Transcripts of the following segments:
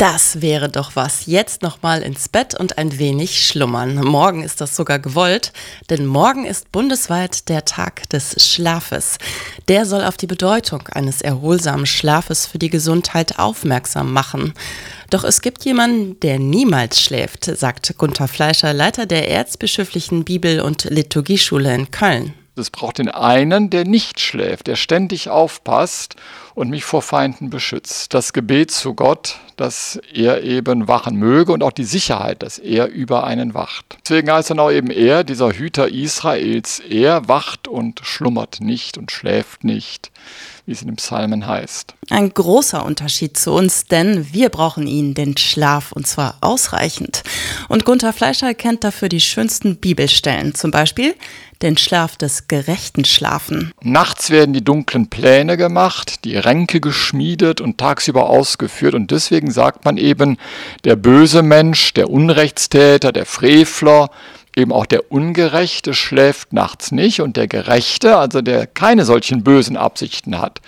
Das wäre doch was. Jetzt noch mal ins Bett und ein wenig schlummern. Morgen ist das sogar gewollt, denn morgen ist bundesweit der Tag des Schlafes. Der soll auf die Bedeutung eines erholsamen Schlafes für die Gesundheit aufmerksam machen. Doch es gibt jemanden, der niemals schläft, sagt Gunther Fleischer, Leiter der Erzbischöflichen Bibel- und Liturgieschule in Köln. Es braucht den einen, der nicht schläft, der ständig aufpasst und mich vor Feinden beschützt. Das Gebet zu Gott, dass er eben wachen möge und auch die Sicherheit, dass er über einen wacht. Deswegen heißt dann auch eben er, dieser Hüter Israels, er wacht und schlummert nicht und schläft nicht, wie es in den Psalmen heißt. Ein großer Unterschied zu uns, denn wir brauchen ihn, den Schlaf, und zwar ausreichend. Und Gunther Fleischer kennt dafür die schönsten Bibelstellen, zum Beispiel den Schlaf gerechten Schlafen. Nachts werden die dunklen Pläne gemacht, die Ränke geschmiedet und tagsüber ausgeführt. Und deswegen sagt man eben, der böse Mensch, der Unrechtstäter, der Frevler, eben auch der Ungerechte schläft nachts nicht und der Gerechte, also der keine solchen bösen Absichten hat,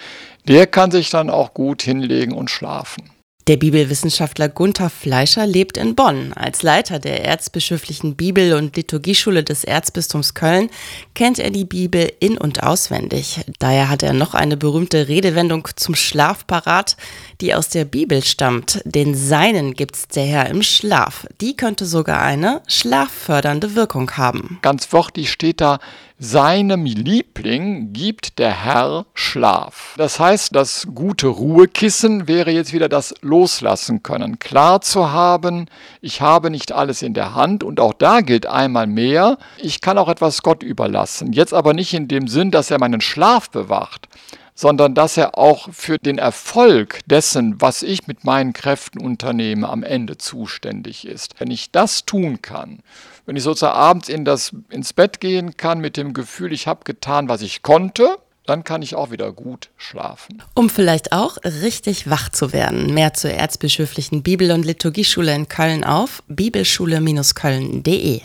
der kann sich dann auch gut hinlegen und schlafen. Der Bibelwissenschaftler Gunther Fleischer lebt in Bonn. Als Leiter der Erzbischöflichen Bibel- und Liturgieschule des Erzbistums Köln kennt er die Bibel in- und auswendig. Daher hat er noch eine berühmte Redewendung zum Schlaf parat, die aus der Bibel stammt. Den Seinen gibt's der Herr im Schlaf. Die könnte sogar eine schlaffördernde Wirkung haben. Ganz wortlich steht da, seinem Liebling gibt der Herr Schlaf. Das heißt, das gute Ruhekissen wäre jetzt wieder das Loslassen können. Klar zu haben, ich habe nicht alles in der Hand und auch da gilt einmal mehr, ich kann auch etwas Gott überlassen. Jetzt aber nicht in dem Sinn, dass er meinen Schlaf bewacht, sondern dass er auch für den Erfolg dessen, was ich mit meinen Kräften unternehme, am Ende zuständig ist. Wenn ich das tun kann, wenn ich sozusagen abends in das, ins Bett gehen kann mit dem Gefühl, ich habe getan, was ich konnte, dann kann ich auch wieder gut schlafen. Um vielleicht auch richtig wach zu werden. Mehr zur Erzbischöflichen Bibel- und Liturgieschule in Köln auf bibelschule-köln.de.